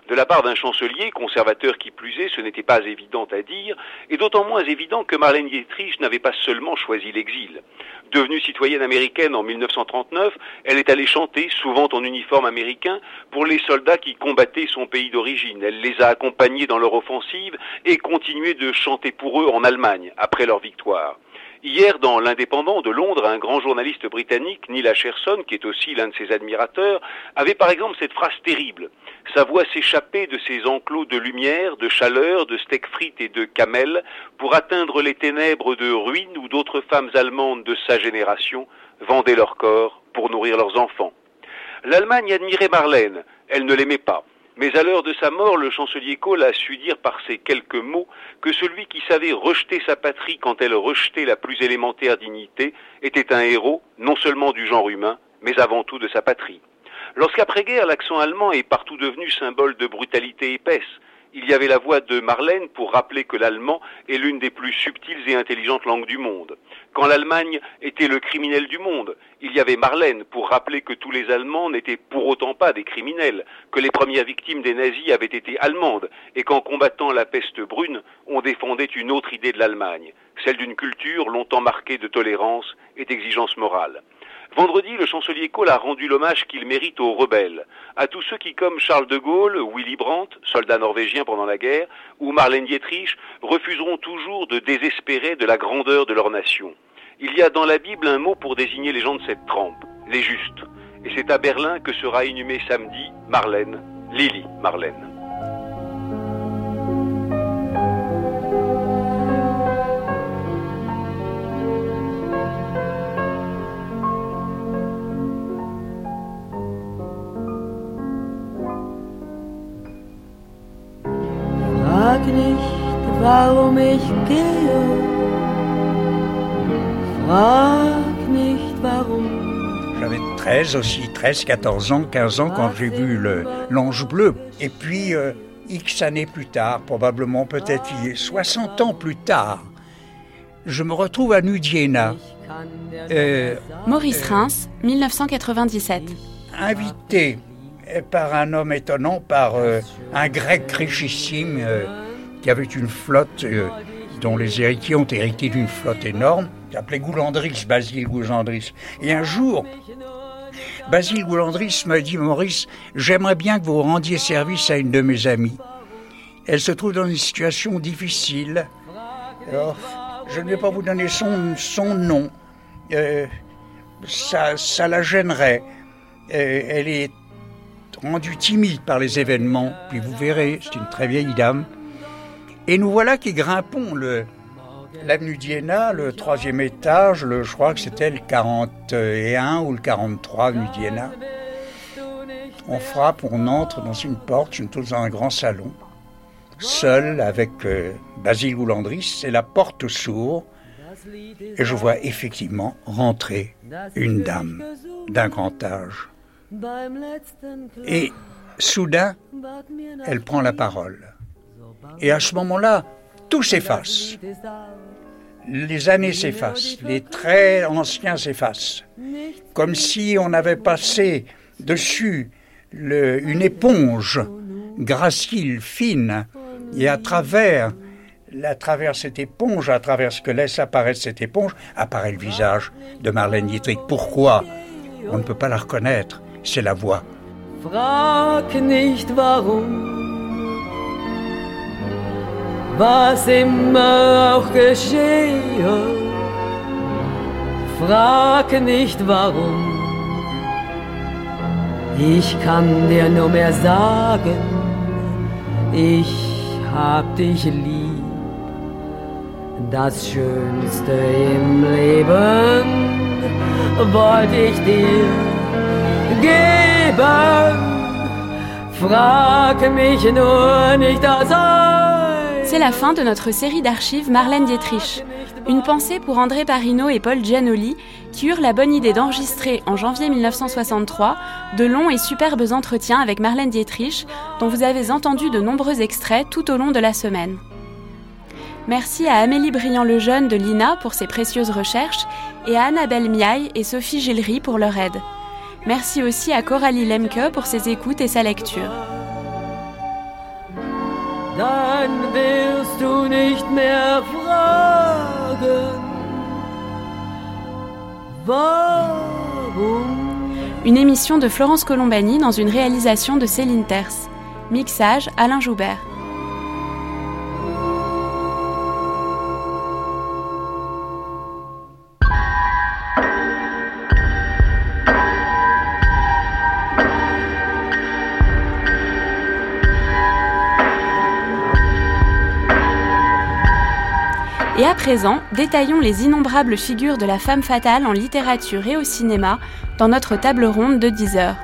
De la part d'un chancelier, conservateur qui plus est, ce n'était pas évident à dire, et d'autant moins évident que Marlène Dietrich n'avait pas seulement choisi l'exil. Devenue citoyenne américaine en 1939, elle est allée chanter, souvent en uniforme américain, pour les soldats qui combattaient son pays d'origine. Elle les a accompagnés dans leur offensive et continué de chanter pour eux en Allemagne, après leur victoire. Hier, dans l'Indépendant de Londres, un grand journaliste britannique, Neil Asherson, qui est aussi l'un de ses admirateurs, avait par exemple cette phrase terrible. Sa voix s'échappait de ses enclos de lumière, de chaleur, de steak frites et de camel pour atteindre les ténèbres de ruines où d'autres femmes allemandes de sa génération vendaient leur corps pour nourrir leurs enfants. L'Allemagne admirait Marlène, elle ne l'aimait pas. Mais à l'heure de sa mort, le chancelier Kohl a su dire par ces quelques mots que celui qui savait rejeter sa patrie quand elle rejetait la plus élémentaire dignité était un héros, non seulement du genre humain, mais avant tout de sa patrie. Lorsqu'après-guerre, l'accent allemand est partout devenu symbole de brutalité épaisse, il y avait la voix de Marlène pour rappeler que l'allemand est l'une des plus subtiles et intelligentes langues du monde. Quand l'Allemagne était le criminel du monde, il y avait Marlène pour rappeler que tous les Allemands n'étaient pour autant pas des criminels, que les premières victimes des nazis avaient été allemandes, et qu'en combattant la peste brune, on défendait une autre idée de l'Allemagne, celle d'une culture longtemps marquée de tolérance et d'exigence morale. Vendredi, le chancelier Kohl a rendu l'hommage qu'il mérite aux rebelles, à tous ceux qui, comme Charles de Gaulle, Willy Brandt, soldat norvégien pendant la guerre, ou Marlène Dietrich, refuseront toujours de désespérer de la grandeur de leur nation. Il y a dans la Bible un mot pour désigner les gens de cette trempe, les justes. Et c'est à Berlin que sera inhumée samedi Marlène, Lily Marlène. Warum ich gehe. Frag nicht warum. J'avais 13 aussi, 13, 14 ans, 15 ans quand j'ai vu le- l'ange bleu. Et puis, euh, X années plus tard, probablement peut-être 60 ans plus tard, je me retrouve à Nudiena. Euh, Maurice Reims, 1997. invité par un homme étonnant, par euh, un grec richissime euh, qui avait une flotte euh, dont les héritiers ont hérité d'une flotte énorme, qui s'appelait Goulandris, Basile Goulandris. Et un jour, Basile Goulandris m'a dit, Maurice, j'aimerais bien que vous rendiez service à une de mes amies. Elle se trouve dans une situation difficile. Alors, je ne vais pas vous donner son, son nom. Ça, ça la gênerait. Elle est rendue timide par les événements. Puis vous verrez, c'est une très vieille dame. Et nous voilà qui grimpons l'avenue d'Iéna, le troisième étage, le, je crois que c'était le 41 ou le 43 avenue d'Iéna. On frappe, on entre dans une porte, je trouve dans un grand salon, seul avec euh, Basile Goulandris, et la porte s'ouvre, et je vois effectivement rentrer une dame d'un grand âge. Et soudain, elle prend la parole. Et à ce moment-là, tout s'efface. Les années s'effacent, les traits anciens s'effacent. Comme si on avait passé dessus le- une éponge gracile, fine, et à travers, à travers cette éponge, à travers ce que laisse apparaître cette éponge, apparaît le visage de Marlène Dietrich. Pourquoi? On ne peut pas la reconnaître, c'est la voix. Frag nicht warum, was immer auch geschehe. Frag nicht warum, ich kann dir nur mehr sagen, ich hab dich lieb. Das Schönste im Leben wollte ich dir C'est la fin de notre série d'archives Marlène Dietrich. Une pensée pour André Parino et Paul Giannoli qui eurent la bonne idée d'enregistrer en janvier 1963 de longs et superbes entretiens avec Marlène Dietrich dont vous avez entendu de nombreux extraits tout au long de la semaine. Merci à Amélie Briand-Lejeune de l'INA pour ses précieuses recherches et à Annabelle Miaille et Sophie Gillery pour leur aide. Merci aussi à Coralie Lemke pour ses écoutes et sa lecture. dann willst du nicht mehr fragen. Warum? Une émission de Florence Colombani dans une réalisation de Céline Terce. Mixage Alain Joubert. Et à présent, détaillons les innombrables figures de la femme fatale en littérature et au cinéma dans notre table ronde de 10 heures.